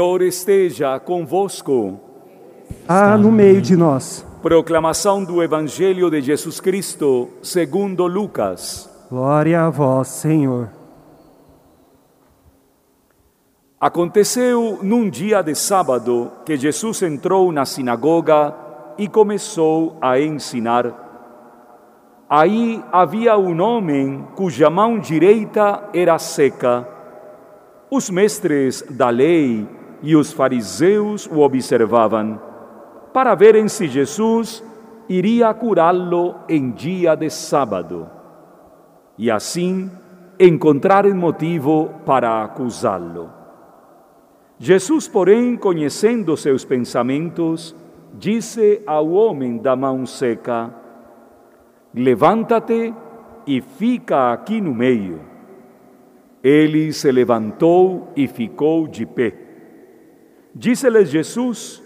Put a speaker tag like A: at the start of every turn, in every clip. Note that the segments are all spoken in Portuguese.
A: Senhor esteja convosco.
B: Há no meio de nós.
A: Proclamação do Evangelho de Jesus Cristo, segundo Lucas.
B: Glória a vós, Senhor.
A: Aconteceu num dia de sábado que Jesus entrou na sinagoga e começou a ensinar. Aí havia um homem cuja mão direita era seca. Os mestres da lei e os fariseus o observavam, para verem se Jesus iria curá-lo em dia de sábado, e assim encontrarem motivo para acusá-lo. Jesus, porém, conhecendo seus pensamentos, disse ao homem da mão seca: Levanta-te e fica aqui no meio. Ele se levantou e ficou de pé. Disse-lhes Jesus: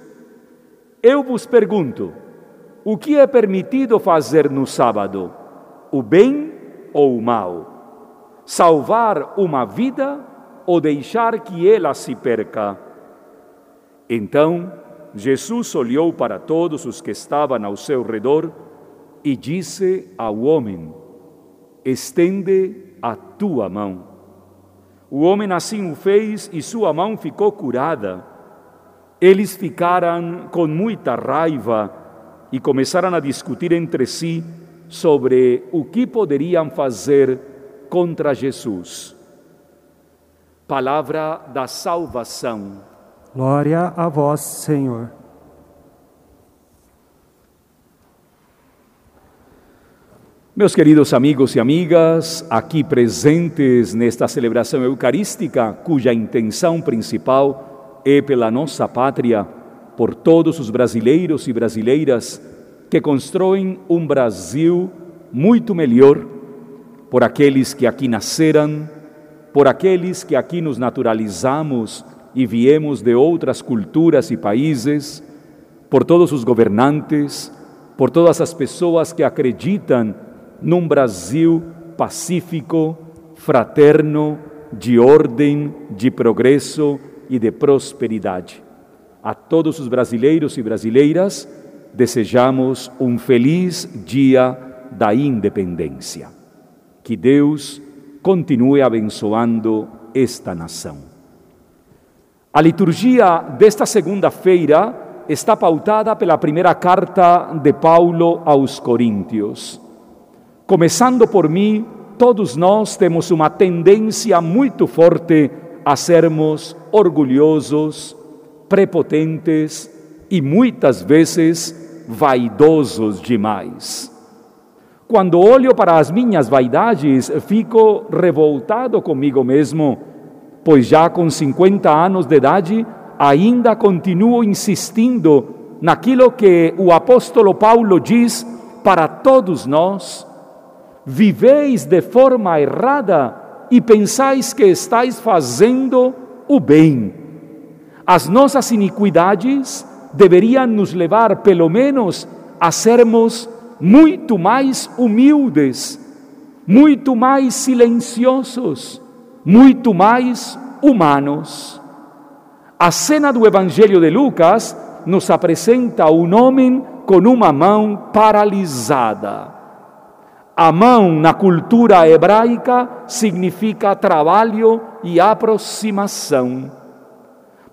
A: Eu vos pergunto, o que é permitido fazer no sábado? O bem ou o mal? Salvar uma vida ou deixar que ela se perca? Então Jesus olhou para todos os que estavam ao seu redor e disse ao homem: Estende a tua mão. O homem assim o fez e sua mão ficou curada. Eles ficaram com muita raiva e começaram a discutir entre si sobre o que poderiam fazer contra Jesus. Palavra da salvação.
B: Glória a vós, Senhor.
A: Meus queridos amigos e amigas, aqui presentes nesta celebração eucarística, cuja intenção principal é pela nossa pátria, por todos os brasileiros e brasileiras que constroem um Brasil muito melhor, por aqueles que aqui nasceram, por aqueles que aqui nos naturalizamos e viemos de outras culturas e países, por todos os governantes, por todas as pessoas que acreditam num Brasil pacífico, fraterno, de ordem, de progresso e de prosperidade. A todos os brasileiros e brasileiras, desejamos um feliz dia da independência. Que Deus continue abençoando esta nação. A liturgia desta segunda-feira está pautada pela primeira carta de Paulo aos Coríntios. Começando por mim, todos nós temos uma tendência muito forte a sermos orgulhosos, prepotentes e muitas vezes vaidosos demais. Quando olho para as minhas vaidades, fico revoltado comigo mesmo, pois já com 50 anos de idade ainda continuo insistindo naquilo que o apóstolo Paulo diz para todos nós viveis de forma errada e pensais que estáis fazendo o bem. As nossas iniquidades deveriam nos levar, pelo menos, a sermos muito mais humildes, muito mais silenciosos, muito mais humanos. A cena do Evangelho de Lucas nos apresenta um homem com uma mão paralisada. A mão na cultura hebraica significa trabalho e aproximação.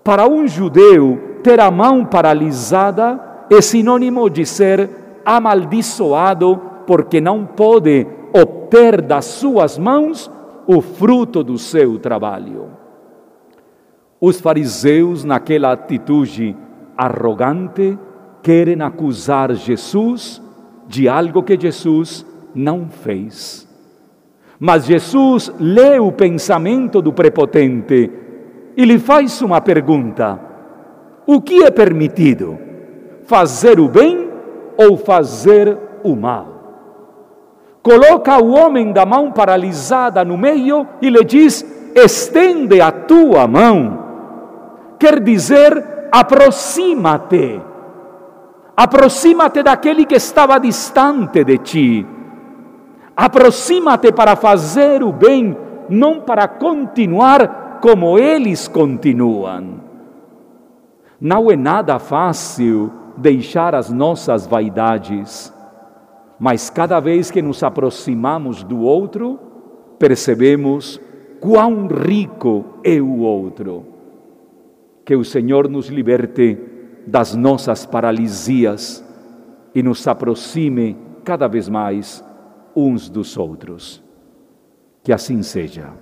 A: Para um judeu, ter a mão paralisada é sinônimo de ser amaldiçoado porque não pode obter das suas mãos o fruto do seu trabalho. Os fariseus, naquela atitude arrogante, querem acusar Jesus de algo que Jesus não fez. Mas Jesus lê o pensamento do prepotente e lhe faz uma pergunta: O que é permitido? Fazer o bem ou fazer o mal? Coloca o homem da mão paralisada no meio e lhe diz: Estende a tua mão. Quer dizer, aproxima-te. Aproxima-te daquele que estava distante de ti Aproxima-te para fazer o bem, não para continuar como eles continuam. Não é nada fácil deixar as nossas vaidades, mas cada vez que nos aproximamos do outro, percebemos quão rico é o outro. Que o Senhor nos liberte das nossas paralisias e nos aproxime cada vez mais uns dos outros. Que assim seja.